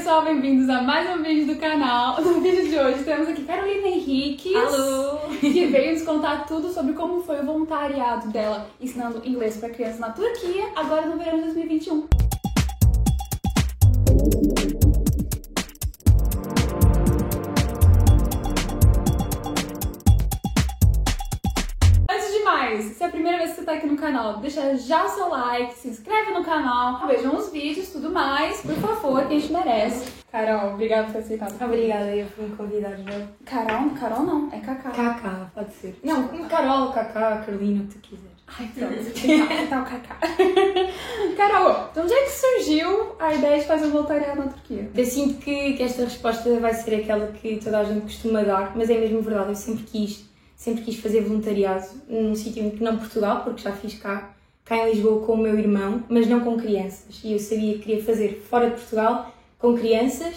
pessoal, bem-vindos a mais um vídeo do canal. No vídeo de hoje temos aqui Carolina Henrique, que veio nos contar tudo sobre como foi o voluntariado dela ensinando inglês para crianças na Turquia, agora no verão de 2021. Tá aqui no canal, deixa já o seu like, se inscreve no canal, vejam os vídeos, tudo mais, por favor, que a gente merece. Carol, obrigada por ter aceitado. Obrigada, eu fui me convidar já. Carol? Carol não, é Cacá. Cacá, pode ser. Não, Carol, Cacá, Carolina, o que tu quiseres. Ai, pronto, tá o Cacá. Carol, de onde é que surgiu a ideia de fazer um voluntariado na Turquia? Eu sinto que, que esta resposta vai ser aquela que toda a gente costuma dar, mas é mesmo verdade, eu sempre quis, sempre quis fazer voluntariado num sítio que não Portugal, porque já fiz cá, cá em Lisboa com o meu irmão, mas não com crianças. E eu sabia que queria fazer fora de Portugal, com crianças,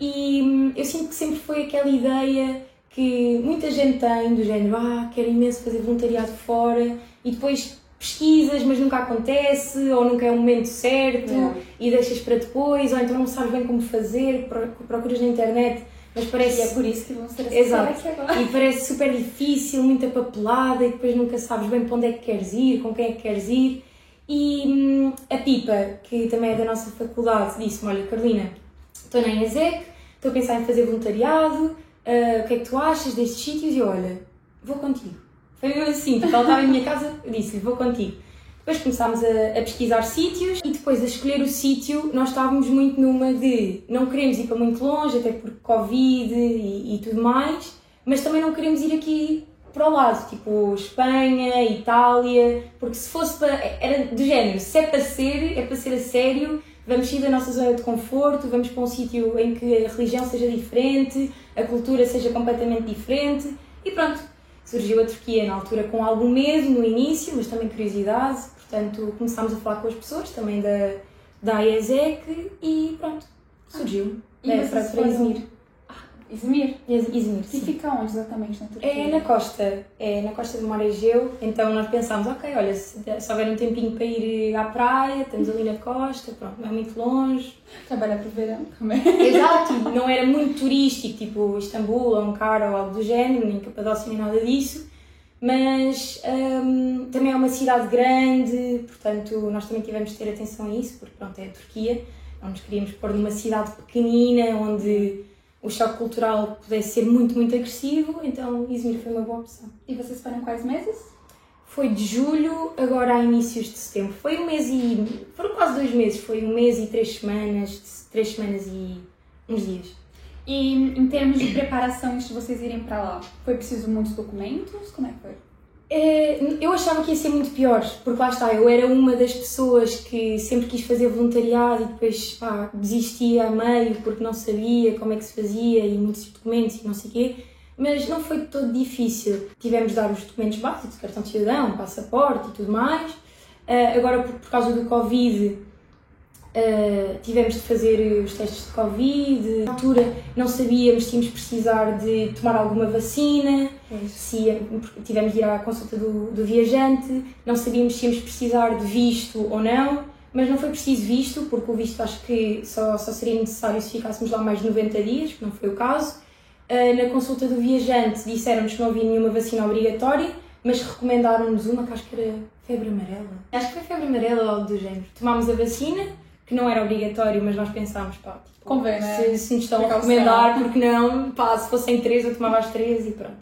e hum, eu sinto que sempre foi aquela ideia que muita gente tem, do género, ah, quero imenso fazer voluntariado fora, e depois pesquisas, mas nunca acontece, ou nunca é o momento certo, É. e deixas para depois, ou então não sabes bem como fazer, pro- procuras na internet, mas parece. E é por isso que vamos ter essa Exato. agora. E parece super difícil, muita papelada, e depois nunca sabes bem para onde é que queres ir, com quem é que queres ir. E hum, a Pipa, que também é da nossa faculdade, disse-me: Olha, Carolina, estou na ESEC, estou a pensar em fazer voluntariado, ah, o que é que tu achas destes sítios? E eu, olha, vou contigo. Foi mesmo assim, porque ela estava em minha casa, eu disse-lhe: Vou contigo. Depois começámos a, a pesquisar sítios e depois a escolher o sítio, nós estávamos muito numa de não queremos ir para muito longe, até por Covid e, e tudo mais, mas também não queremos ir aqui para o lado, tipo Espanha, Itália, porque se fosse para. era do género, se é para ser, é para ser a sério, vamos sair da nossa zona de conforto, vamos para um sítio em que a religião seja diferente, a cultura seja completamente diferente e pronto. Surgiu a Turquia na altura com algum medo no início, mas também curiosidade, portanto começámos a falar com as pessoas também da, da IESEC e pronto, surgiu. E é, para, para Izmir. Izmir? Iz- Izmir, E sim. fica onde exatamente na Turquia? É na costa, é na costa do Mar Egeu, então nós pensámos, ok, olha, se, se houver um tempinho para ir à praia, estamos ali na costa, pronto, não é muito longe. Trabalhar pro verão também. Exato, não era muito turístico, tipo Istambul ou Ankara ou algo do género, nem Capadócia nem nada disso, mas hum, também é uma cidade grande, portanto nós também tivemos de ter atenção a isso, porque pronto, é a Turquia, não nos queríamos pôr numa cidade pequenina onde o choque cultural pudesse ser muito, muito agressivo, então Izmir foi uma boa opção. E vocês foram quais meses? Foi de julho, agora a inícios de setembro. Foi um mês e. foram quase dois meses, foi um mês e três semanas, três semanas e uns dias. E em termos de preparação antes de vocês irem pra lá, foi preciso muitos documentos? Como é que foi? É, eu achava que ia ser muito pior, porque lá está, eu era uma das pessoas que sempre quis fazer voluntariado e depois pá, desistia a meio porque não sabia como é que se fazia e muitos documentos e não sei o quê, mas não foi todo difícil. Tivemos de dar os documentos básicos, cartão de cidadão, passaporte e tudo mais. Ah, agora, por causa do Covid, ah, tivemos de fazer os testes de Covid. Na altura, não sabíamos se íamos precisar de tomar alguma vacina se tivemos de ir à consulta do, do viajante, não sabíamos se íamos precisar de visto ou não, mas não foi preciso visto, porque o visto acho que só, só seria necessário se ficássemos lá mais de 90 dias, que não foi o caso. Ah, na consulta do viajante disseram-nos que não havia nenhuma vacina obrigatória, mas recomendaram-nos uma que acho que era febre amarela. Acho que foi febre amarela ou algo do género. Tomámos a vacina, que não era obrigatório, mas nós pensámos, pá, tipo, Convém, né? se, se nos estão a recomendar, porque não, pá, se fossem três eu tomava as três e pronto.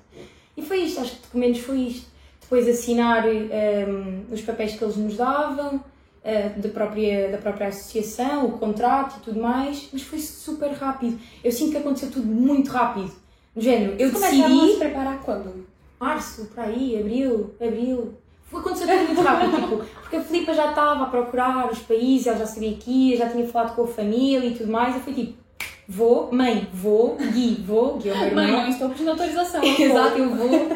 E foi isto, acho que documentos foi isto. Depois assinar hum, os papéis que eles nos davam, eh, da, própria, da própria associação, o contrato e tudo mais, mas foi super rápido. Eu sinto que aconteceu tudo muito rápido. No género, eu a decidi se preparar quando? março, por aí, abril, abril. Aconteceu tudo muito rápido, tipo, porque a Filipa já estava a procurar os países, ela já sabia que ia, já tinha falado com a família e tudo mais. Eu fui tipo, vou, mãe, vou, Gui, vou, Gui é o meu irmão. Mãe, não estou pedindo autorização. Exato, eu vou.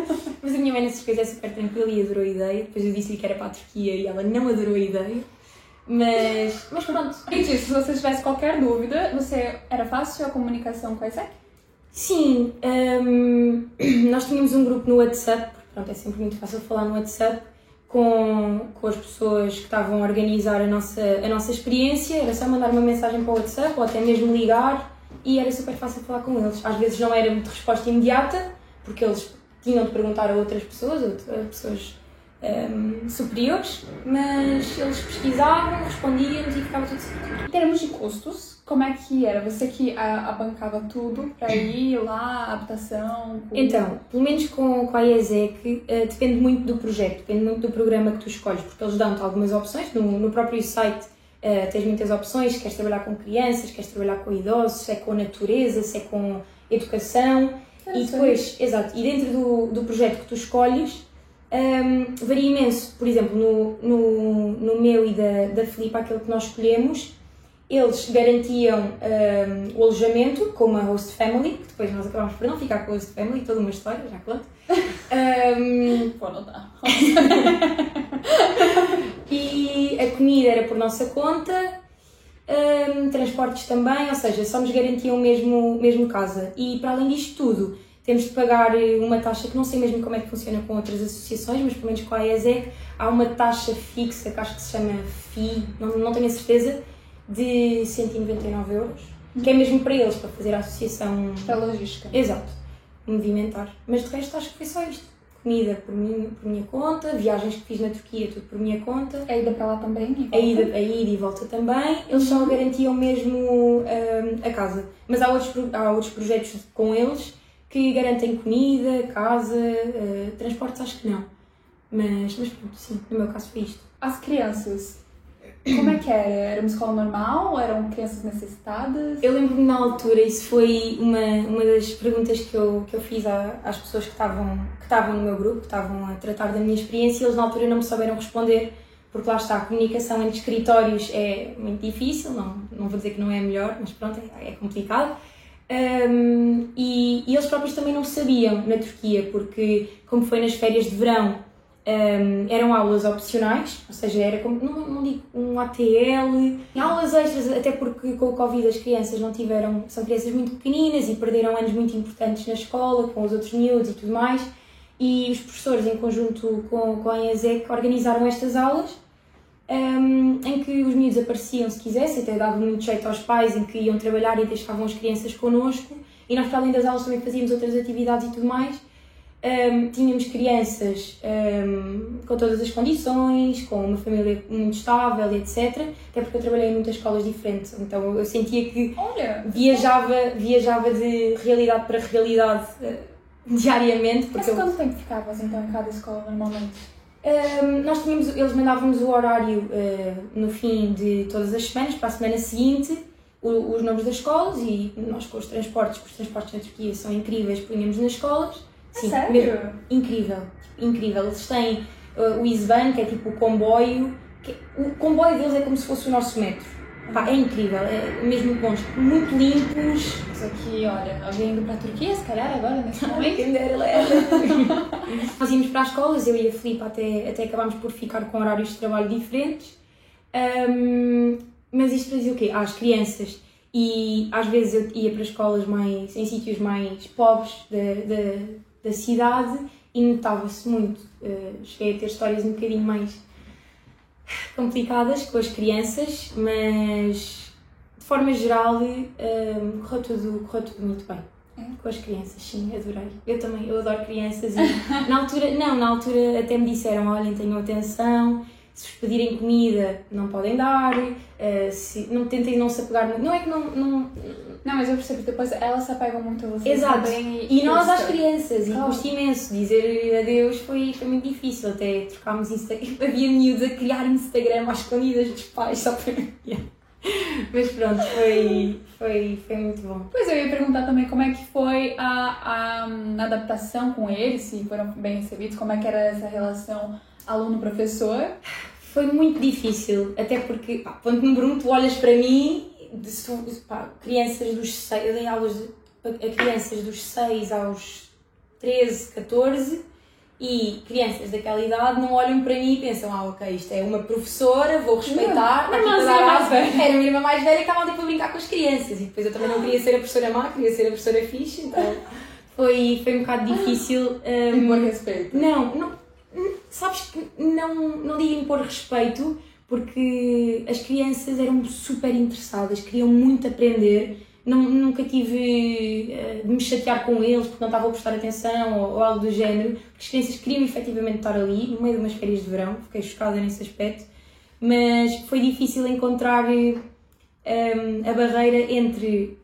Mas a minha mãe nessas coisas é super tranquila e adorou a ideia. Depois eu disse-lhe que era para a Turquia e ela não adorou a ideia. Mas, mas pronto. E disso, se você tivesse qualquer dúvida, você era fácil a comunicação com a ISEC? Sim, hum, nós tínhamos um grupo no WhatsApp, pronto, é sempre muito fácil falar no WhatsApp, com, com as pessoas que estavam a organizar a nossa, a nossa experiência, era só mandar uma mensagem para o WhatsApp ou até mesmo ligar e era super fácil falar com eles. Às vezes não era muito resposta imediata, porque eles tinham de perguntar a outras pessoas, a pessoas um, superiores, mas eles pesquisavam, respondiam-nos e ficava tudo certo. Em termos de custos, como é que era? Você que abancava tudo para ir lá, habitação? Então, pelo menos com, com a IESEC, uh, depende muito do projeto, depende muito do programa que tu escolhes, porque eles dão-te algumas opções. No, no próprio site uh, tens muitas opções, queres trabalhar com crianças, queres trabalhar com idosos, se é com natureza, se é com educação. E depois, exato, e dentro do, do projeto que tu escolhes, um, varia imenso. Por exemplo, no, no, no meu e da, da Filipe, aquele que nós escolhemos, eles garantiam um, o alojamento com uma host family, que depois nós acabámos por não ficar com a host family, toda uma história, já conto. Um, Pô, não dá. e a comida era por nossa conta, um, transportes também, ou seja, só nos garantiam mesmo, mesmo casa. E para além disto tudo, temos de pagar eh, uma taxa que não sei mesmo como é que funciona com outras associações, mas pelo menos com a ESEC há uma taxa fixa que acho que se chama FI, não, não tenho a certeza, de 199 euros, que é mesmo para eles, para fazer a associação. Para a logística. Exato, movimentar. Mas de resto acho que foi só isto. Comida por minha, por minha conta, viagens que fiz na Turquia, tudo por minha conta. A ida para lá também? A ida, a ida e volta também. Eles só garantiam mesmo um, a casa. Mas há outros, há outros projetos com eles que garantem comida, casa, uh, transportes, acho que não. Mas, mas pronto, sim, no meu caso foi isto. As crianças, como é que era? Era uma escola normal? Eram crianças necessitadas? Eu lembro-me na altura, isso foi uma, uma das perguntas que eu, que eu fiz à, às pessoas que estavam, que estavam no meu grupo, que estavam a tratar da minha experiência, e eles na altura não me souberam responder, porque lá está, a comunicação entre escritórios é muito difícil, não, não vou dizer que não é melhor, mas pronto, é, é complicado. Um, e, e, eles próprios também não sabiam na Turquia, porque como foi nas férias de verão, um, eram aulas opcionais, ou seja, era como, não, não digo um ATL, aulas extras, até porque com o Covid as crianças não tiveram, são crianças muito pequeninas e perderam anos muito importantes na escola, com os outros miúdos e tudo mais, e os professores, em conjunto com, com a ESEC, organizaram estas aulas um, em que os miúdos apareciam se quisessem, até dava muito jeito aos pais em que iam trabalhar e deixavam as crianças connosco. E nós, para além das aulas, também fazíamos outras atividades e tudo mais. Um, tínhamos crianças um, com todas as condições, com uma família muito estável, etc. Até porque eu trabalhei em muitas escolas diferentes, então eu sentia que Olha, viajava, viajava de realidade para realidade uh, diariamente. Porque Mas quanto tempo ficavas então em cada escola normalmente? Um, nós tínhamos, eles mandavam-nos o horário uh, no fim de todas as semanas, para a semana seguinte, o, os nomes das escolas e nós com os transportes, porque os transportes na Turquia são incríveis, punhamos nas escolas. Sim, sério? Mesmo, incrível, incrível. Eles têm uh, o Isban, que é tipo o comboio, que, o comboio deles é como se fosse o nosso metro. Pá, é incrível, é mesmo bons, muito limpos. Mas aqui, olha, alguém indo para a Turquia, se calhar agora, nesse momento. Quem dera, Nós íamos para as escolas, eu e a Filipe até, até acabámos por ficar com horários de trabalho diferentes. Um, mas isto para dizer o quê? Às crianças. E às vezes eu ia para escolas mais, em sítios mais pobres da, da, da cidade e notava-se muito. Uh, cheguei a ter histórias um bocadinho mais complicadas com as crianças, mas de forma geral um, correu, tudo, correu tudo muito bem. É? Com as crianças, sim, adorei. Eu também, eu adoro crianças e na altura, não, na altura até me disseram, olhem, tenham atenção, se vos pedirem comida não podem dar, uh, se, não tentem não se apegar muito. Não é que não, não não, mas eu percebo que depois elas se apegam muito a vocês Exato. E, e nós às crianças, e custa imenso. Dizer adeus foi, foi muito difícil. Até trocámos Instagram. Havia miúdos a criar Instagram às escondidas dos pais só para. Mas pronto, foi, foi, foi muito bom. Pois eu ia perguntar também como é que foi a, a, a adaptação com eles, se foram bem recebidos, como é que era essa relação aluno-professor. Foi muito difícil, até porque, pá, ponto número um, tu olhas para mim de, pá, crianças dos 6, eu dei aulas de, a crianças dos 6 aos 13, 14 e crianças daquela idade não olham para mim e pensam, ah ok, isto é uma professora, vou respeitar, não, não, não, velha. era a minha irmã mais velha que estava tipo a brincar com as crianças e depois eu também não queria ser a professora má, queria ser a professora fixe, então foi, foi um bocado difícil. Um, Impor respeito. Não, não sabes que não, não digo impor respeito, porque as crianças eram super interessadas, queriam muito aprender. Nunca tive uh, de me chatear com eles porque não estavam a prestar atenção ou, algo do género. As crianças queriam efetivamente estar ali, no meio de umas férias de verão, fiquei chocada nesse aspecto. Mas foi difícil encontrar um, a barreira entre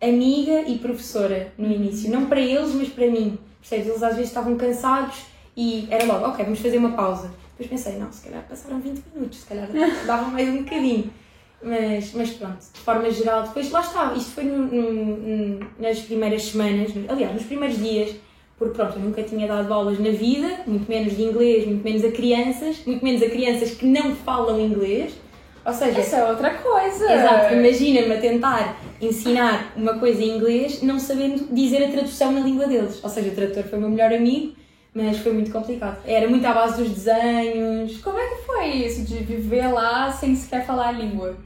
amiga e professora no início. Não para eles, mas para mim. Percebes? Eles às vezes estavam cansados e era logo, ok, vamos fazer uma pausa. Depois pensei, não, se calhar passaram 20 minutos, se calhar dava mais um bocadinho. Mas, mas pronto, de forma geral, depois lá está, isto foi no, no, nas primeiras semanas, aliás, nos primeiros dias, porque pronto, eu nunca tinha dado aulas na vida, muito menos de inglês, muito menos a crianças, muito menos a crianças que não falam inglês. Ou seja, isso é outra coisa. Exato, imagina-me a tentar ensinar uma coisa em inglês não sabendo dizer a tradução na língua deles. Ou seja, o tradutor foi o meu melhor amigo mas foi muito complicado. Era muito à base dos desenhos. Como é que foi isso de viver lá sem sequer falar a língua?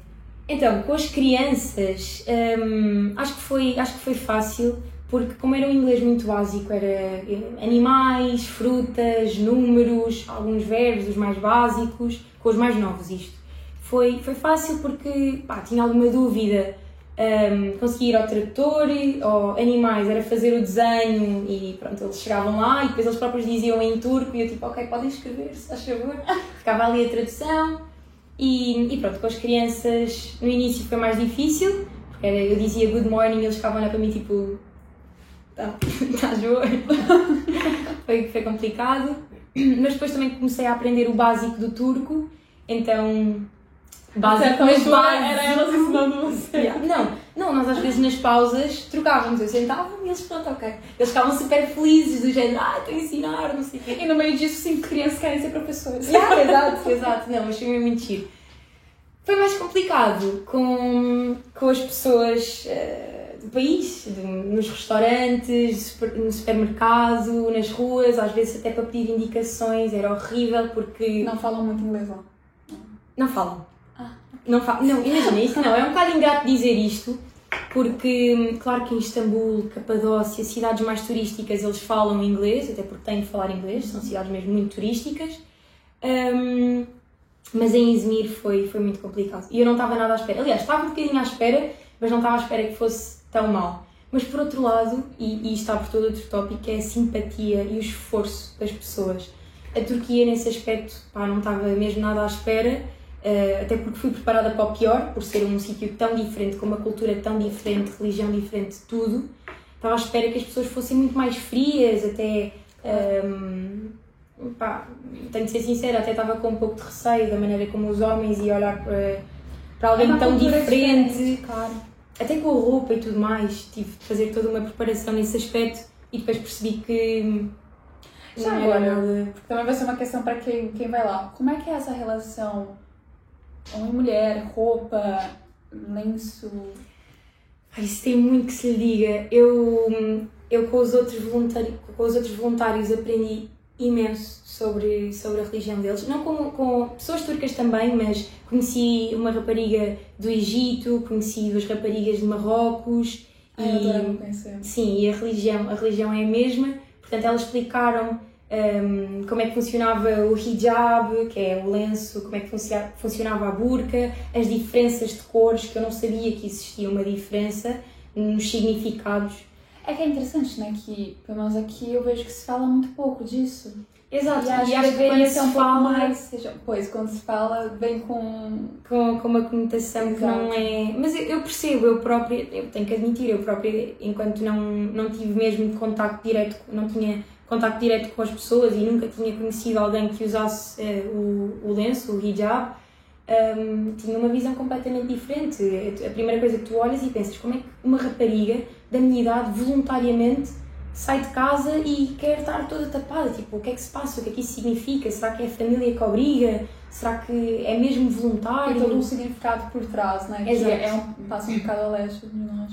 Então, com as crianças, hum, acho, que foi, acho que foi fácil, porque como era um inglês muito básico, era eh, animais, frutas, números, alguns verbos, os mais básicos, com os mais novos isto. Foi, foi fácil porque pá, tinha alguma dúvida um, conseguir ir ao trator ou animais, era fazer o desenho e pronto, eles chegavam lá e depois eles próprios diziam em turco e eu tipo, ok, podem escrever, se faz favor. Ficava ali a tradução e, e pronto, com as crianças no início foi mais difícil, porque era, eu dizia good morning e eles ficavam lá para mim tipo, tá, estás boa? foi, foi complicado, mas depois também comecei a aprender o básico do turco, então mas básico. Era elas ensinando você. Yeah. Não, não, nós às vezes nas pausas trocávamos, eu sentava e eles, pronto, ok. Eles ficavam super felizes, do género, ah, estou a ensinar, não sei o quê. E no meio disso, cinco crianças querem ser professores. Yeah, exato, exato. Não, mas foi mesmo giro. Foi mais complicado com, com as pessoas uh, do país, de, nos restaurantes, no supermercado, nas ruas, às vezes até para pedir indicações, era horrível porque. Não falam muito inglês lá. Não falam não, fa não, imagina, isso não, é um bocado ingrato dizer isto, porque, claro que em Istambul, Capadócia, cidades mais turísticas, eles falam inglês, até porque têm de falar inglês, são cidades mesmo muito turísticas, um, mas em Izmir foi, foi muito complicado. E eu não estava nada à espera. Aliás, estava um bocadinho à espera, mas não estava à espera que fosse tão mal. Mas por outro lado, e, e está por todo outro tópico, é a simpatia e o esforço das pessoas. A Turquia, nesse aspecto, pá, não estava mesmo nada à espera Uh, até porque fui preparada para o pior, por ser um sítio tão diferente, com uma cultura tão diferente, religião diferente, tudo. Estava à espera que as pessoas fossem muito mais frias, até. Um, ehm, pá, tenho de ser sincera, até estava com um pouco de receio da maneira como os homens iam olhar para, para alguém é tão diferente. diferente. Claro. Até com a roupa e tudo mais, tive de fazer toda uma preparação nesse aspecto e depois percebi que. Já agora, porque também vai ser uma questão para quem, quem vai lá. Como é que é essa relação homem e mulher, roupa, lenço. isso tem muito que se lhe diga. Eu, eu com, os outros voluntários, com os outros voluntários aprendi imenso sobre, sobre a religião deles. Não com, com pessoas turcas também, mas conheci uma rapariga do Egito, conheci duas raparigas de Marrocos. e, sim, e a religião, a religião é a mesma. Portanto, elas explicaram um, como é que funcionava o hijab, que é o lenço, como é que funcionava a burca, as diferenças de cores, que eu não sabia que existia uma diferença nos significados. É que é interessante, né? Que, pelo menos aqui, eu vejo que se fala muito pouco disso. Exato, e acho, e que deveria ser um pouco mais. Seja, pois, quando se fala, vem com. Com, com uma conotação Exato. que não é. Mas eu, eu, percebo, eu própria, eu tenho que admitir, eu própria, enquanto não, não tive mesmo contacto direto, não tinha contacto direto com as pessoas e nunca tinha conhecido alguém que usasse uh, o, o lenço, o hijab, um, tinha uma visão completamente diferente. A primeira coisa que tu olhas e pensas, como é que uma rapariga da minha idade voluntariamente sai de casa e quer estar toda tapada? Tipo, o que é que se passa? O que é que isso significa? Será que é a família que obriga? Será que é mesmo voluntário? Tem todo um significado por trás, não é? Exato. É um, passa um bocado a leste de nós.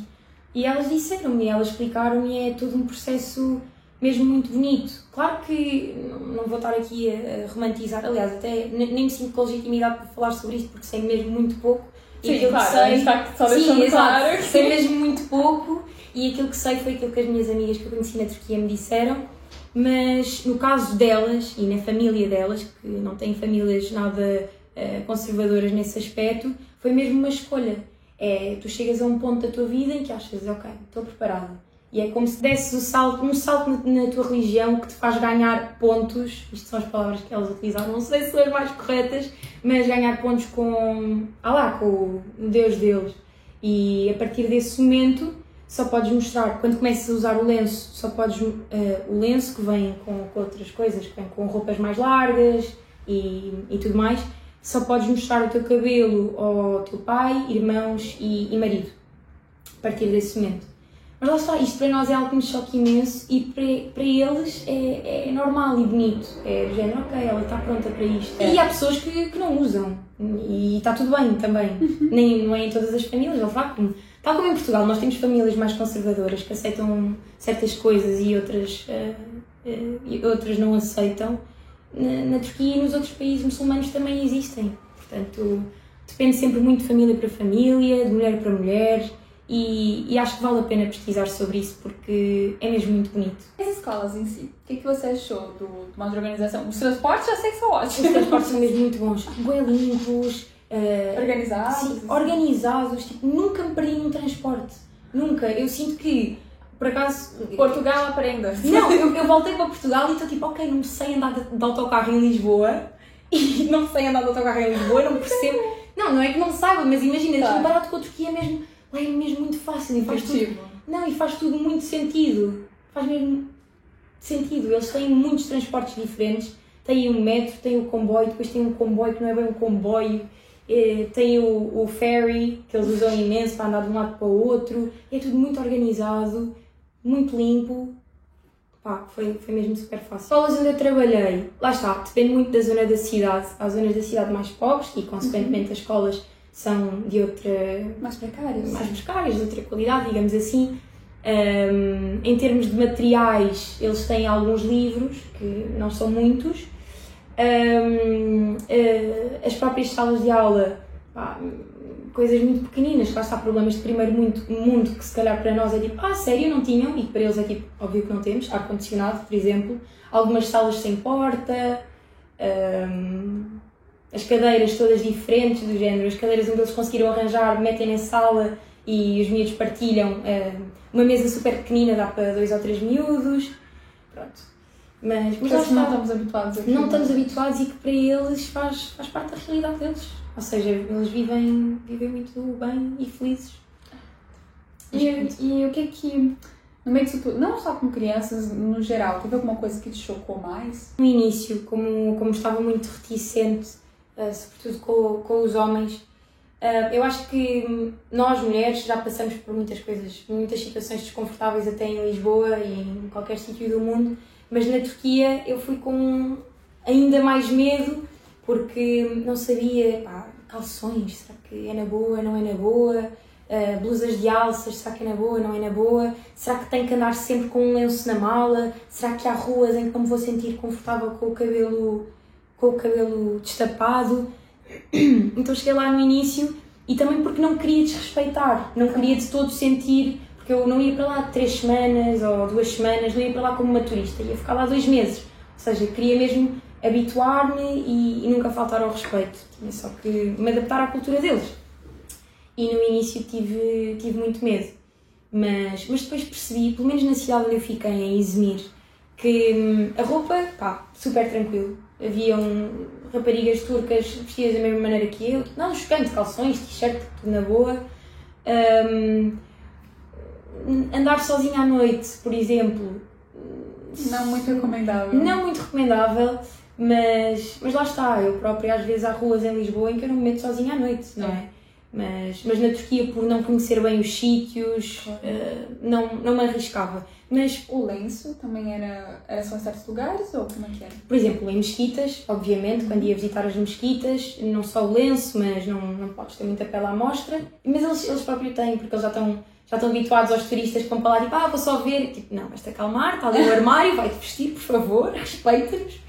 E elas disseram-me, elas explicaram-me, é todo um processo mesmo muito bonito. Claro que não vou estar aqui a, romantizar, aliás, até nem me sinto com legitimidade para falar sobre isto porque sei mesmo muito pouco. Sim, e claro, que sei, está só sim, exato, claro. sei mesmo muito pouco e aquilo que sei foi aquilo que as minhas amigas que eu conheci na Turquia me disseram Mas no caso delas e na família delas, que não têm famílias nada uh, conservadoras nesse aspecto, foi mesmo uma escolha. É, tu chegas a um ponto da tua vida em que achas, ok, estou preparada. E é como se desses o salto, um salto na, na, tua religião que te faz ganhar pontos. Isto são as palavras que elas utilizaram, não sei se são as mais corretas, mas ganhar pontos com, ah lá, com o Deus deles. E a partir desse momento só podes mostrar, quando começas a usar o lenço, só podes uh, o lenço que vem com, com, outras coisas, que vem com roupas mais largas e, e tudo mais, só podes mostrar o teu cabelo ao teu pai, irmãos e, e marido. A partir desse momento. Mas lá está, isto para nós é algo que nos choca imenso e para, para eles é, é normal e bonito. É do género, ok, ela está pronta para isto. É. E há pessoas que, que não usam e está tudo bem também. Nem, não é em todas as famílias, ou lá como. Tal como em Portugal, nós temos famílias mais conservadoras que aceitam certas coisas e outras, uh, uh, e outras não aceitam. Na, na Turquia e nos outros países muçulmanos também existem. Portanto, depende sempre muito de família para família, de mulher para mulher. E, e, acho que vale a pena pesquisar sobre isso porque é mesmo muito bonito. As escolas em si, o que, é que você achou do, de organização? Os transportes já sei que são ótimos. Os transportes são mesmo muito bons, bem limpos, uh, organizados. Sim, organizados. Tipo, nunca me perdi num transporte. Nunca. Eu sinto que, por acaso. Portugal aprenda. Não, eu, eu voltei para Portugal e estou tipo, ok, não sei andar de, de autocarro em Lisboa e não sei andar de autocarro em Lisboa, não percebo. Não, não é que não saiba, mas imagina, claro. comparado com a Turquia mesmo lá é mesmo muito fácil e faz tudo. Não, e faz tudo muito sentido. Faz mesmo sentido. Eles têm muitos transportes diferentes. Tem um metro, tem o comboio, depois tem um comboio que não é bem um comboio. É, tem o, o ferry, que eles usam imenso para andar de um lado para o outro. É tudo muito organizado, muito limpo. Pá, foi, foi mesmo super fácil. Escolas onde eu trabalhei, lá está, depende muito da zona da cidade. Há zonas da cidade mais pobres e, consequentemente, uhum. as escolas são de outra. mais precárias. mais precárias, de outra qualidade, digamos assim. Um, em termos de materiais, eles têm alguns livros, que não são muitos. Um, uh, eh, as próprias salas de aula, pá, coisas muito pequeninas, lá está problemas de primeiro mundo, mundo, que se calhar para nós é tipo, ah, sério, não tinham? E para eles é tipo, óbvio que não temos, ar-condicionado, por exemplo. Algumas salas sem porta. Um, as cadeiras todas diferentes do género, as cadeiras onde eles conseguiram arranjar, metem na sala e os miúdos partilham. Uh, uma mesa super pequenina dá para dois ou três miúdos. Pronto. Mas, mas nós não estamos habituados aqui. Não estamos habituados e que para eles faz, faz parte da realidade deles. Ou seja, eles vivem, vivem muito bem e felizes. E, e o que é que, no meio disso tudo, não só com crianças, no geral, teve alguma coisa que te chocou mais? No início, como, como estava muito reticente uh, sobretudo com, com os homens. Uh, eu acho que nós, mulheres, já passamos por muitas coisas, muitas situações desconfortáveis até em Lisboa e em qualquer sítio do mundo, mas na Turquia eu fui com ainda mais medo porque não sabia, pá, calções, será que é na boa, não é na boa? Uh, blusas de alças, será que é na boa, não é na boa? Será que tenho que andar sempre com um lenço na mala? Será que há ruas em que me vou sentir confortável com o cabelo com o cabelo destapado. Então cheguei lá no início e também porque não queria desrespeitar, não queria de todo sentir, porque eu não ia para lá três semanas ou duas semanas, não ia para lá como uma turista, ia ficar lá dois meses. Ou seja, queria mesmo habituar-me e, e, nunca faltar ao respeito, tinha só que me adaptar à cultura deles. E no início tive, tive muito medo, mas, mas depois percebi, pelo menos na cidade onde eu fiquei, em Izmir, que hum, a roupa, pá, super tranquilo, haviam raparigas turcas vestidas da mesma maneira que eu, não chocante, calções, t-shirt, tudo na boa. Um, andar sozinha à noite, por exemplo. Não muito recomendável. Não muito recomendável, mas, mas lá está, eu própria às vezes há ruas em Lisboa em que eu não me meto sozinha à noite, não é? Mas, mas na Turquia, por não conhecer bem os sítios, uh, não, não me arriscava. Mas o lenço também era, era só em certos lugares ou como é que era? Por exemplo, em mesquitas, obviamente, quando ia visitar as mesquitas, não só o lenço, mas não, não podes ter muita pele à mostra. Mas eles, eles próprios têm, porque eles já estão, já estão habituados aos turistas que vão para lá, tipo, ah, vou só ver. Tipo, não, vais-te acalmar, está ali o armário, vai-te vestir, por favor, respeita-nos.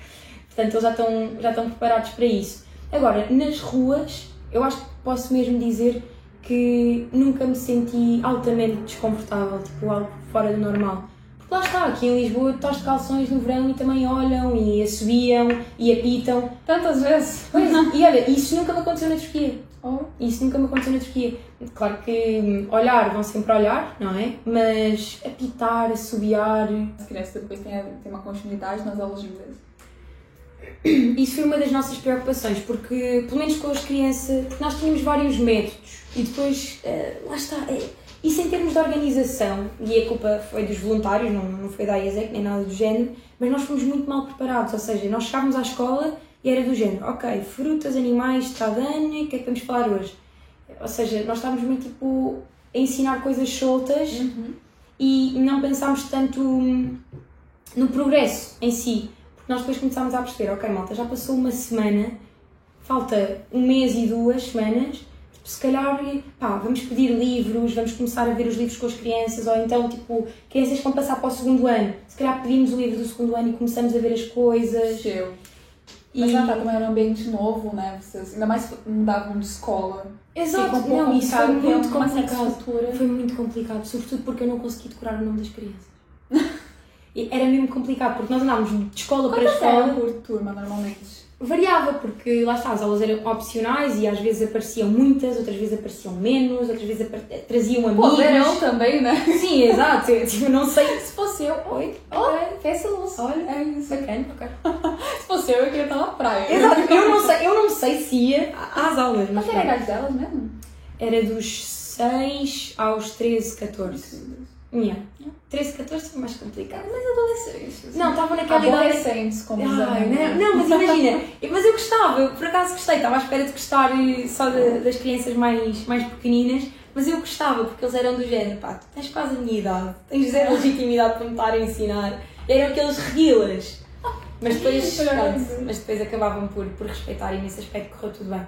Portanto, eles já estão, já estão preparados para isso. Agora, nas ruas, eu acho que posso mesmo dizer que nunca me senti altamente desconfortável, tipo algo fora do normal. Lá está, aqui em Lisboa estás de calções no verão e também olham e assobiam e apitam. Tantas vezes. Pois, e olha, isso nunca me aconteceu na Turquia. Oh. Isso nunca me aconteceu na Turquia. Claro que hum, olhar vão sempre olhar, não é? Mas apitar, assobiar. As crianças depois têm, têm uma continuidade nas aulas de inglês. Isso foi uma das nossas preocupações, porque, pelo menos com as crianças, porque nós tínhamos vários métodos e depois, eh, lá está, é, isso em termos de organização, e a culpa foi dos voluntários, não, não foi da IESEC nem nada do género, mas nós fomos muito mal preparados, ou seja, nós chegávamos à escola e era do género, ok, frutas, animais, está dano, o que é que vamos falar hoje? Ou seja, nós estávamos muito tipo a ensinar coisas soltas Uhum. e não pensámos tanto hum, no progresso em si. Porque nós depois começámos a perceber, ok malta, já passou uma semana, falta um mês e duas semanas, se calhar, pá, vamos pedir livros, vamos começar a ver os livros com as crianças, ou então, tipo, crianças que vão passar para o segundo ano, se calhar pedimos o livro do segundo ano e começamos a ver as coisas. E... Mas já tá, também era um ambiente novo, né? Vocês ainda mais mudavam de escola. Exato, um não, isso foi muito complicado. Foi muito complicado, sobretudo porque eu não consegui decorar o nome das crianças. Era mesmo complicado, porque nós andávamos de escola para Quantas escola. eram por turma, normalmente? Variava, porque lá está, as aulas eram opcionais e às vezes apareciam muitas, outras vezes apareciam menos, outras vezes traziam Pô, amigos. verão também, né? Sim, exato. Eu, tipo, não sei. Se fosse eu, Oi, oh, fecha a luz. Olha. é isso. bacana, ok. Se fosse eu, eu queria estar na praia. Exato, eu não sei, eu não sei se ia às aulas, mas era a idade delas mesmo? era dos 6 aos 13, 14. Yeah. 13, 14 foi mais complicado. Mas adolescentes. Não, estavam naquela idade. Adolescentes, como os Ai, não, não, mas imagina, mas eu gostava, eu por acaso gostei, estava à espera de gostar eh, só de- das crianças mais, mais pequeninas, mas eu gostava porque eles eram do género, pá, tu tens quase a minha idade, tens zero legitimidade para me estar a ensinar, eram aqueles reguilas. Mas depois, pronto, mas depois acabavam por, por respeitar e nesse aspecto correu tudo bem.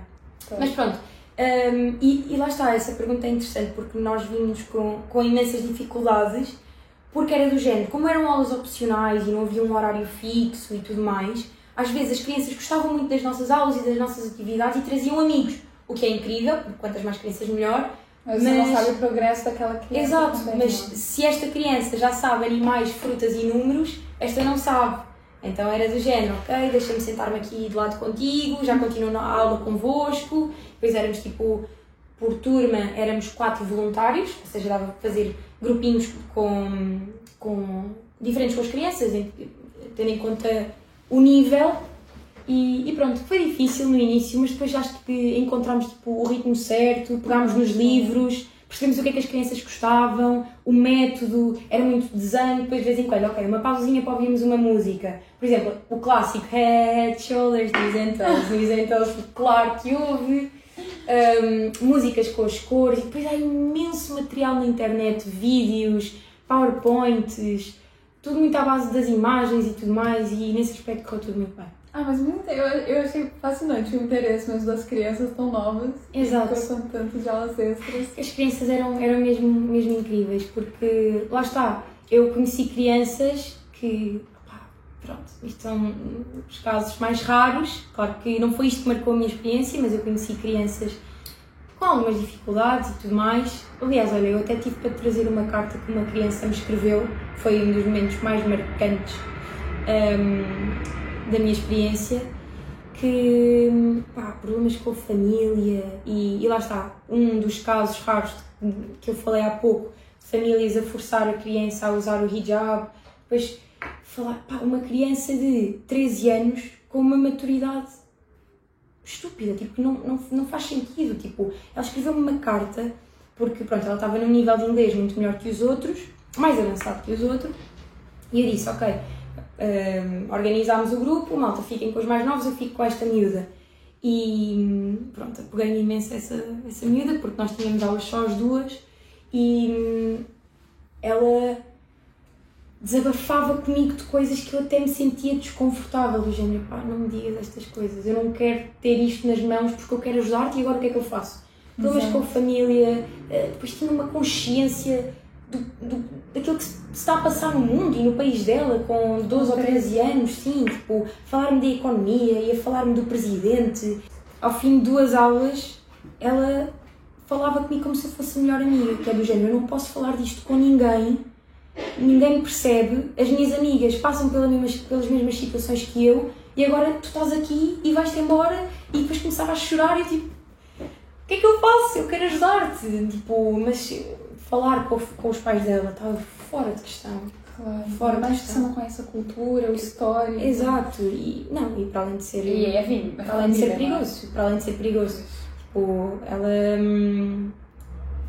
Mas pronto, hum, e, e lá está, essa pergunta é interessante porque nós vimos com, com imensas dificuldades, porque era do género, como eram aulas opcionais e não havia um horário fixo e tudo mais, às vezes as crianças gostavam muito das nossas aulas e das nossas atividades e traziam amigos, o que é incrível, porque quantas mais crianças melhor. Mas você não mas- sabe o progresso daquela criança. Exato, mas é? se esta criança já sabe animais, frutas e números, esta não sabe. Então era do género, ok, deixa-me sentar-me aqui do lado contigo, já continuo na aula convosco. Depois éramos tipo, por turma, éramos quatro voluntários, ou seja, dava para fazer grupinhos com, com diferentes com as crianças, tendo em conta o nível. E, e pronto, foi difícil no início, mas depois acho que encontramos tipo, o ritmo certo, pegámos nos livros, percebemos o que é que as crianças gostavam, o método, era muito desenho, depois de vez em quando, ok, uma pausinha para ouvirmos uma música. Por exemplo, o clássico Head, Shoulders, and Toes, claro que houve. Hum, músicas com as cores, e depois há imenso material na internet, vídeos, powerpoints, tudo muito à base das imagens e tudo mais, e nesse aspecto correu tudo muito bem. Ah, mas muito, eu, eu achei fascinante o interesse mesmo das crianças tão novas. Exato. E com de aulas extras. As crianças eram, eram mesmo, mesmo incríveis, porque lá está, eu conheci crianças que, pá, pronto, isto são os casos mais raros, claro que não foi isto que marcou a minha experiência, mas eu conheci crianças com algumas dificuldades e tudo mais. Aliás, olha, eu até tive para trazer uma carta que uma criança me escreveu, foi um dos momentos mais marcantes hum, da minha experiência, que pá, problemas com a família e, e lá está, um dos casos raros que eu falei há pouco, famílias a forçar a criança a usar o hijab, depois falar, pá, uma criança de 13 anos com uma maturidade estúpida, tipo, não, não, não faz sentido, tipo, ela escreveu-me uma carta, porque pronto, ela estava num nível de inglês muito melhor que os outros, mais avançado que os outros, e eu disse, ok, hum, organizámos o grupo, malta, fiquem com os mais novos, eu fico com esta miúda. E pronto, peguei imenso essa, essa miúda, porque nós tínhamos aulas só as duas, e hum, ela desabafava comigo de coisas que eu até me sentia desconfortável, do género, pá, não me digas estas coisas, eu não quero ter isto nas mãos porque eu quero ajudar-te e agora o que é que eu faço? Problemas com a família, eh, depois tinha uma consciência do, do, daquilo que se está a passar no mundo e no país dela, com 12 ou 13 anos, sim, tipo, falar-me da economia, ia falar-me do presidente. Ao fim de duas aulas, ela falava comigo como se eu fosse a melhor amiga, que é do género, eu não posso falar disto com ninguém ninguém me percebe, as minhas amigas passam pela mesmas, pelas mesmas situações que eu e agora tu estás aqui e vais-te embora e depois começava a chorar e tipo, o que é que eu faço? Eu quero ajudar-te, tipo, mas falar com, com os pais dela estava fora de questão. Claro. Fora, mais que você não conhece a cultura, a história. Exato, e não, e para além de ser. E é vindo. Para além de ser perigoso, para além de ser perigoso. Tipo, ela. Hum,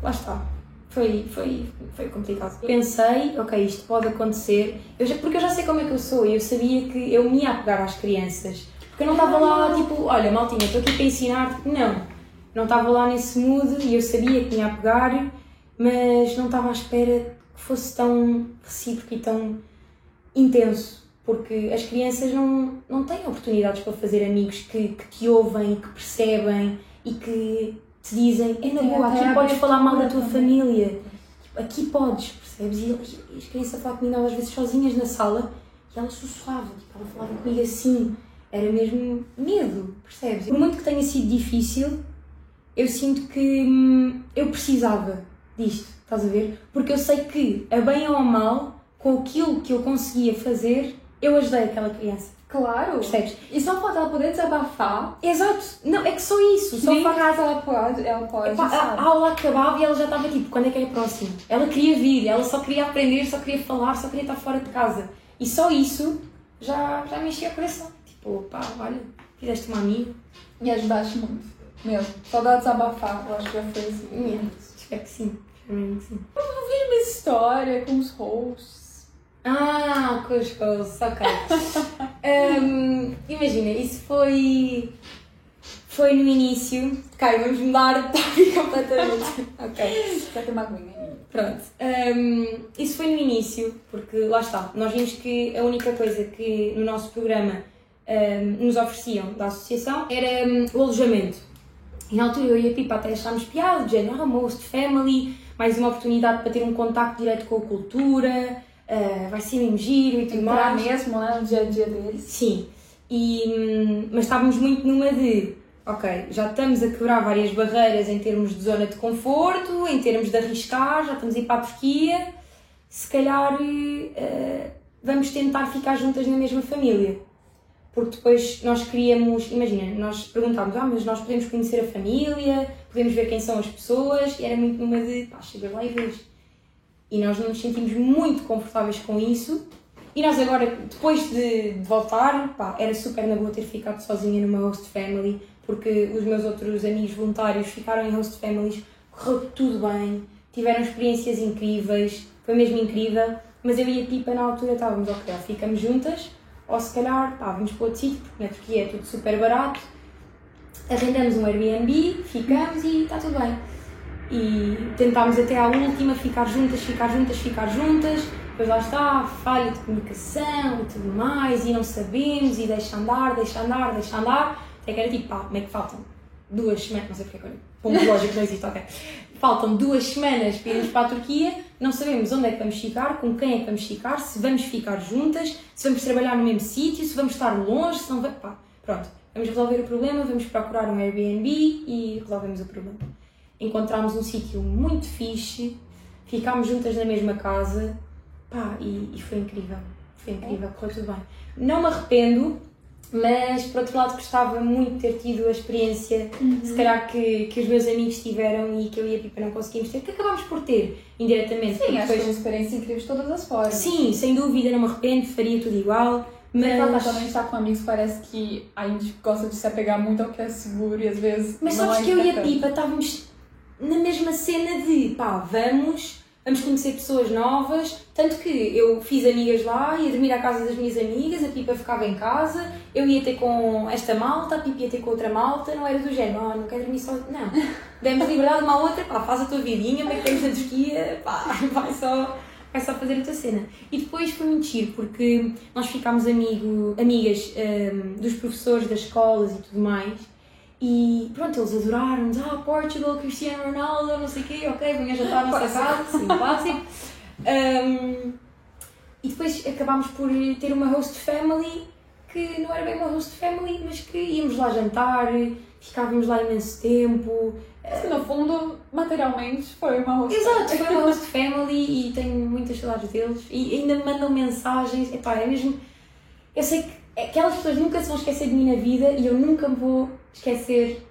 lá está. Foi, foi, foi complicado. Pensei, ok, isto pode acontecer, eu já, porque eu já sei como é que eu sou e eu sabia que eu me ia apegar às crianças. Porque eu não estava lá, tipo, olha, maltinha, estou aqui para ensinar. Tipo, não. Não estava lá nesse mood e eu sabia que me ia apegar, mas não estava à espera que fosse tão recíproco e tão intenso. Porque as crianças não, não têm oportunidades para fazer amigos que, que te ouvem, que percebem e que te dizem, é na boa, aqui podes falar mal da tua família, tipo, aqui podes, percebes? E, e as crianças falavam comigo às vezes sozinhas na sala e ela sussurrava, tipo, ela falava comigo assim, era mesmo medo, percebes? Por muito que tenha sido difícil, eu sinto que hum, eu precisava disto, estás a ver? Porque eu sei que, a bem ou a mal, com aquilo que eu conseguia fazer, eu ajudei aquela criança. Claro. Percebes? E só falta ela poder desabafar. Exato. Não, é que só isso. Só Nem fa- casa ela pode, ela pode, Epá, a, sabe? a aula acabava e ela já estava tipo, quando é que é a próxima? Ela queria vir, ela só queria aprender, só queria falar, só queria estar fora de casa. E só isso já, já me enchia o coração. Tipo, pá, olha, fizeste uma amiga. E ajudaste muito. Mesmo. Só dela desabafar, eu acho que já foi assim. Espero que sim. Sim. Vi uma história com os hosts. Ah, com os hosts, ok. Hum, imagina, isso foi. Foi no início. Ok, vamos mudar de tópico completamente. ok. Uma aguinha aí. Pronto. Hum, isso foi no início, porque lá está. Nós vimos que a única coisa que no nosso programa hum, nos ofereciam da associação era hum, o alojamento. E na altura eu e a Pipa até achámos piada, de género, ah, uma host family, mais uma oportunidade para ter um contacto direto com a cultura, ah, vai ser mesmo giro e tudo mais. mesmo, né, no dia a dia deles. Sim, e, hum, mas estávamos muito numa de, ok, já estamos a quebrar várias barreiras em termos de zona de conforto, em termos de arriscar, já estamos a ir para a Turquia, se calhar eh, vamos tentar ficar juntas na mesma família. Porque depois nós queríamos, imagina, nós perguntávamos, ah, mas nós podemos conhecer a família, podemos ver quem são as pessoas, e era muito numa de, pá, chega lá e vês. E nós não nos sentimos muito confortáveis com isso, e nós agora, depois de, de voltar, pá, era super na boa ter ficado sozinha numa host family, porque os meus outros amigos voluntários ficaram em host families, correu tudo bem, tiveram experiências incríveis, foi mesmo incrível, mas eu e a Pipa na altura estávamos, ok, ficamos juntas, ou se calhar, pá, vamos para outro sítio, porque na Turquia é tudo super barato, arrendamos um Airbnb, ficamos e está tudo bem. E tentámos até à última ficar juntas, ficar juntas, ficar juntas, depois lá está, falha de comunicação e tudo mais, e não sabemos, e deixa andar, deixa andar, deixa andar, até que era tipo, pá, como é que faltam duas semanas, não sei porque agora, ponto lógico não existe, ok. Faltam duas semanas para irmos para a Turquia, não sabemos onde é que vamos ficar, com quem é que vamos ficar, se vamos ficar juntas, se vamos trabalhar no mesmo sítio, se vamos estar longe, se não pá, pronto. Vamos resolver o problema, vamos procurar um Airbnb e resolvemos o problema. Encontramos um sítio muito fixe, ficámos juntas na mesma casa, pá, e, e foi incrível. Foi incrível, correu tudo bem. Não me arrependo, mas por outro lado gostava muito de ter tido a experiência, se calhar que, que os meus amigos tiveram e que eu e a Pipa não conseguimos ter, que acabámos por ter indiretamente. Sim, acho que depois- foi uma experiência incrível de todas as formas. Sim, sem dúvida, não me arrependo, faria tudo igual, Mas gente tá com amigos, parece que a gente gosta de se apegar muito ao que é seguro e às vezes. Mas sabes é que eu e a. Pipa estávamos na mesma cena de pá, vamos, vamos conhecer pessoas novas. Tanto que eu fiz amigas lá, ia dormir à casa das minhas amigas, a Pipa ficava em casa, eu ia ter com esta malta, a Pipa ia ter com outra malta, não era do género, oh, não quero dormir só. Não. Demos liberdade uma à outra, pá, faz a tua vidinha, como que tens na Turquia, pá, vai só. Vai só fazer a tua cena. E depois foi giro, porque nós ficámos amigo, amigas hum, dos professores das escolas e tudo mais. E pronto, eles adoraram-nos. Ah, Portugal, Cristiano Ronaldo, não sei o quê, ok, venha jantar à nossa casa, sim, clássico. Um, e depois acabámos por ter uma host family que não era bem uma host family, mas que íamos lá jantar, ficávamos lá imenso tempo, Mas, no fundo, materialmente, foi uma host Exato, foi uma host family e tenho muitas saudades deles e ainda me mandam mensagens. Epá, é mesmo. Eu sei que aquelas pessoas nunca se vão esquecer de mim na vida e eu nunca me vou esquecer.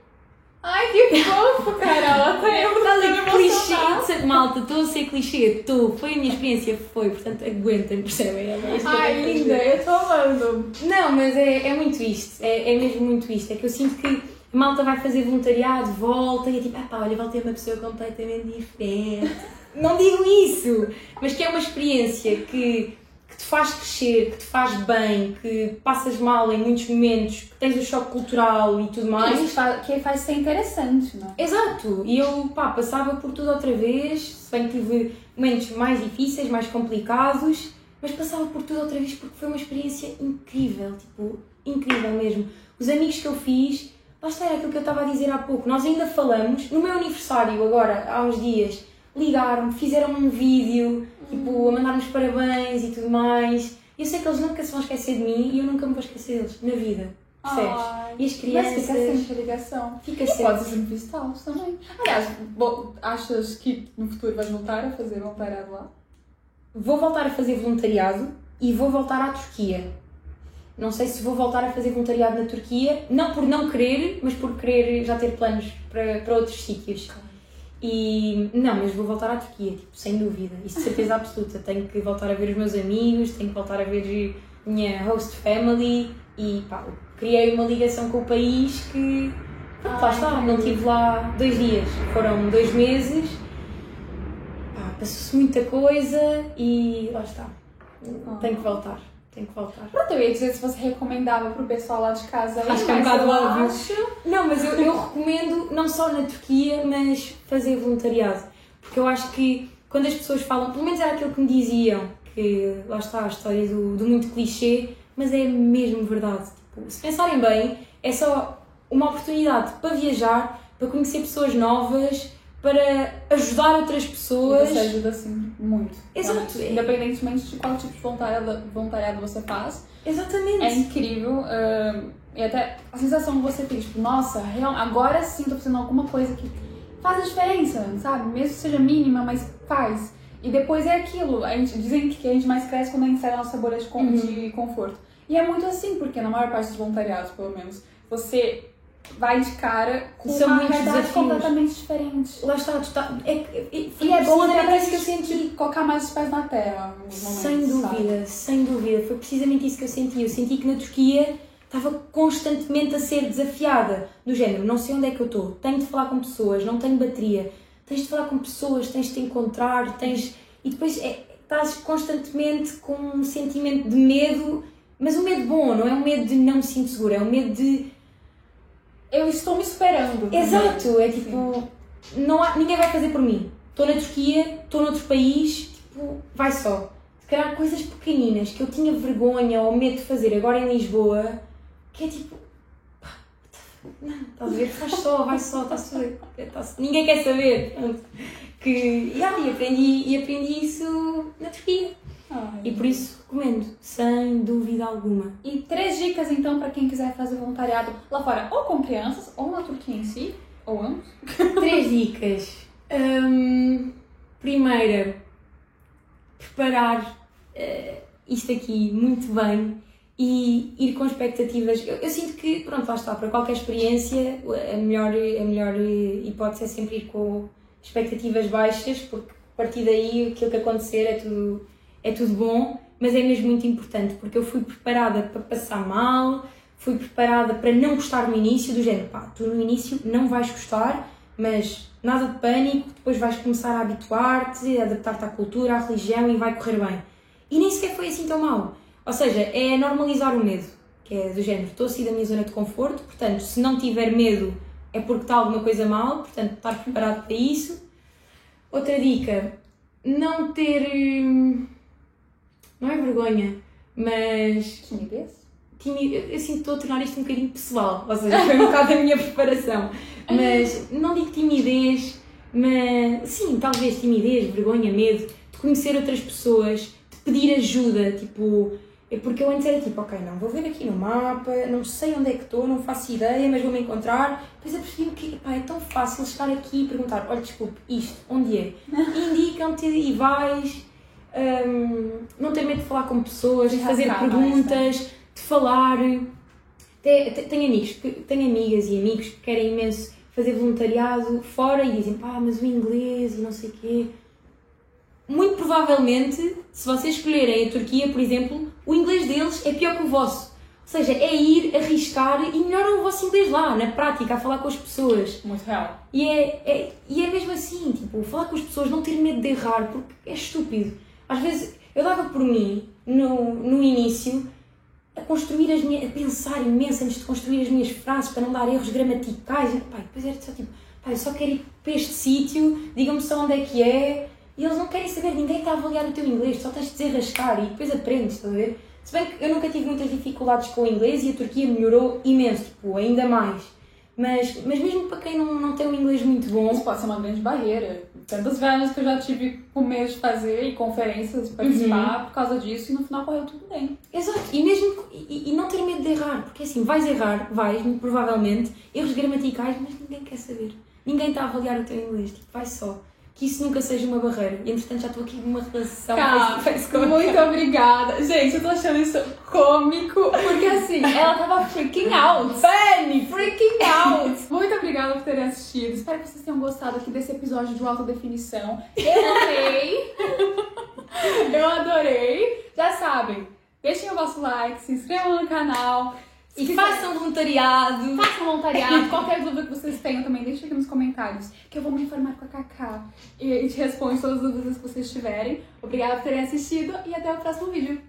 Ai, que fofo, Carol! Até eu Estás tô a clichê, malta, estou a ser clichê, estou. Foi a minha experiência, foi, portanto aguentem, percebem? É que Ai, linda, eu tô amando. Não, mas é, é muito isto, é, é mesmo muito isto. É que eu sinto que a malta vai fazer voluntariado, volta e é tipo, ah pá, olha, voltei uma pessoa completamente diferente. Não digo isso, mas que é uma experiência que, que te faz crescer, que te faz bem, que passas mal em muitos momentos, que tens o choque cultural e tudo mais. Isso faz, que faz ser interessante, não é? Exato, e eu pá, passava por tudo outra vez, se bem que tive momentos mais difíceis, mais complicados, mas passava por tudo outra vez porque foi uma experiência incrível, tipo, incrível mesmo. Os amigos que eu fiz, lá está, era aquilo que eu estava a dizer há pouco, nós ainda falamos, no meu aniversário agora, há uns dias, ligaram-me, fizeram um vídeo, tipo, a mandar-nos parabéns e tudo mais. Eu sei que eles nunca se vão esquecer de mim e eu nunca me vou esquecer deles, na vida, percebes? Ai, E as Mas crianças... fica sempre a ligação. Fica E sempre. podes entrevistá-los também. Aliás, achas que no futuro vais voltar a fazer voluntariado lá? Vou voltar a fazer voluntariado e vou voltar à Turquia. Não sei se vou voltar a fazer voluntariado na Turquia, não por não querer, mas por querer já ter planos para, para outros sítios. E não, mas vou voltar à Turquia, tipo, sem dúvida, isso de certeza absoluta. Tenho que voltar a ver os meus amigos, tenho que voltar a ver a minha host family e pá, criei uma ligação com o país que pronto, lá Ai, está, não estive lá dois dias, foram dois meses, passou-se muita coisa e lá está. Tenho que voltar, tenho que voltar. Pronto, eu ia dizer se você recomendava pro pessoal lá de casa. Acho que é um bocado óbvio. acho- Não, mas eu, eu recomendo não só na Turquia, mas fazer voluntariado. Porque eu acho que quando as pessoas falam, pelo menos era aquilo que me diziam, que lá está a história do, do muito clichê, mas é mesmo verdade. Tipo, se pensarem bem, é só uma oportunidade para viajar, para conhecer pessoas novas, para ajudar outras pessoas. Você ajuda assim muito. Exato. Realmente, Independentemente de qual tipo de voluntariado, voluntariado você faz, Exatamente. é incrível. ah, e até a sensação que você tem, tipo, nossa, real, agora sim tô fazendo alguma coisa que faz a diferença, sabe? Mesmo que seja mínima, mas faz. E depois é aquilo. A gente, dizem que a gente mais cresce quando a gente sai da nossa bolha de, Uhum. de conforto. E é muito assim, porque na maior parte dos voluntariados, pelo menos, você vai de cara com São uma realidade desafios. completamente diferente. Lá está, tu tá, é, é, E é bom até pra isso que eu senti. colocar mais os pés na terra. momentos, Sem sabe? dúvida, sem dúvida. Foi precisamente isso que eu senti. Eu senti que na Turquia estava constantemente a ser desafiada. Do género, não sei onde é que eu estou, tenho de falar com pessoas, não tenho bateria. Tens de falar com pessoas, tens de te encontrar, tens. E depois é, estás constantemente com um sentimento de medo, mas um medo bom, não é um medo de não me sinto segura, é um medo de. Eu estou me esperando. Exato, é tipo. Não há, ninguém vai fazer por mim. Estou na Turquia, estou noutro país, tipo, vai só. Se calhar coisas pequeninas que eu tinha vergonha ou medo de fazer agora em Lisboa, que é tipo. Não, estás a ver? Faz só, vai só, está-se tudo- está-se- Ninguém quer saber. Que, yeah, e, aprendi, e aprendi isso na Turquia. Ai. E por isso recomendo, sem dúvida alguma. E três dicas então pra quem quiser fazer voluntariado lá fora, ou com crianças, ou na Turquia em si, ou ambos. Três dicas. Hum, primeira, preparar eh, isto aqui muito bem e ir com expectativas. Eu, eu sinto que, pronto, lá está, para qualquer experiência, a melhor, a melhor eh, hipótese é sempre ir com expectativas baixas, porque a partir daí aquilo que acontecer é tudo, é tudo bom, mas é mesmo muito importante, porque eu fui preparada para passar mal, fui preparada para não gostar no início, do género, pá, tu no início não vais gostar, mas nada de pânico, depois vais começar a habituar-te, a adaptar-te à cultura, à religião e vai correr bem. E nem sequer foi assim tão mal. Ou seja, é normalizar o medo, que é do género, estou a sair da minha zona de conforto, portanto, se não tiver medo é porque está alguma coisa mal, portanto, estar preparado para isso. Outra dica, não ter. hum, Não é vergonha, mas Timidez? timi- eu, sinto que estou a tornar isto um bocadinho pessoal, ou seja, foi um bocado a minha preparação. Mas não digo timidez, mas sim, talvez timidez, vergonha, medo de conhecer outras pessoas, de pedir ajuda, tipo, É porque eu antes era tipo, ok, não, vou ver aqui no mapa, não sei onde é que estou, não faço ideia, mas vou-me encontrar. Depois eu percebi que pá, é tão fácil chegar aqui e perguntar, olha, desculpe, isto, onde é? Indicam-te e vais. Hum, não ter medo de falar com pessoas, de fazer perguntas, de falar. Te- te- Tenho amigos, tenho amigas e amigos que querem imenso fazer voluntariado fora e dizem, pá, mas o inglês e não sei o quê. Muito provavelmente, se vocês escolherem a Turquia, por exemplo, o inglês deles é pior que o vosso. Ou seja, é ir arriscar e melhorar o vosso inglês lá, na prática, a falar com as pessoas. Muito real. E é, é- e é mesmo assim, tipo, falar com as pessoas, não ter medo de errar, porque é estúpido. Às vezes, eu dava por mim, no, no início, a construir as minhas, a pensar imenso antes de construir as minhas frases, para não dar erros gramaticais. Pá, depois era só tipo, pá, eu só quero ir para este sítio, digam-me só onde é que é. E eles não querem saber, ninguém está a avaliar o teu inglês, só tens de desenrascar e depois aprendes, estás a ver? Se bem que eu nunca tive muitas dificuldades com o inglês e a Turquia melhorou imenso, tipo, ainda mais. Mas, mas mesmo para quem não, não tem um inglês muito bom, Isso pode ser uma grande barreira. Tantas viagens que eu já tive com medo de fazer e conferências participar por causa disso e no final correu tudo bem. Exato, e mesmo e, e não ter medo de errar, porque assim, vais errar, vais, provavelmente, erros gramaticais, mas ninguém quer saber. Ninguém está a avaliar o teu inglês, tipo, vai só. Que isso nunca seja uma barreira. E entretanto já estou aqui numa relação Cara, face to face com muito obrigada. Gente, eu tô achando isso cômico, porque assim, ela tava freaking out. Fanny! Freaking out! Muito obrigada por terem assistido. Espero que vocês tenham gostado aqui desse episódio de alta definição. Eu amei! Eu adorei! Já sabem, deixem o vosso like, se inscrevam no canal. Se E quiser- façam voluntariado. Façam voluntariado, qualquer dúvida que vocês tenham também, deixem aqui nos comentários, que eu vou me informar com a Kaká e, e te respondo todas as dúvidas que vocês tiverem. Obrigada por terem assistido e até o próximo vídeo.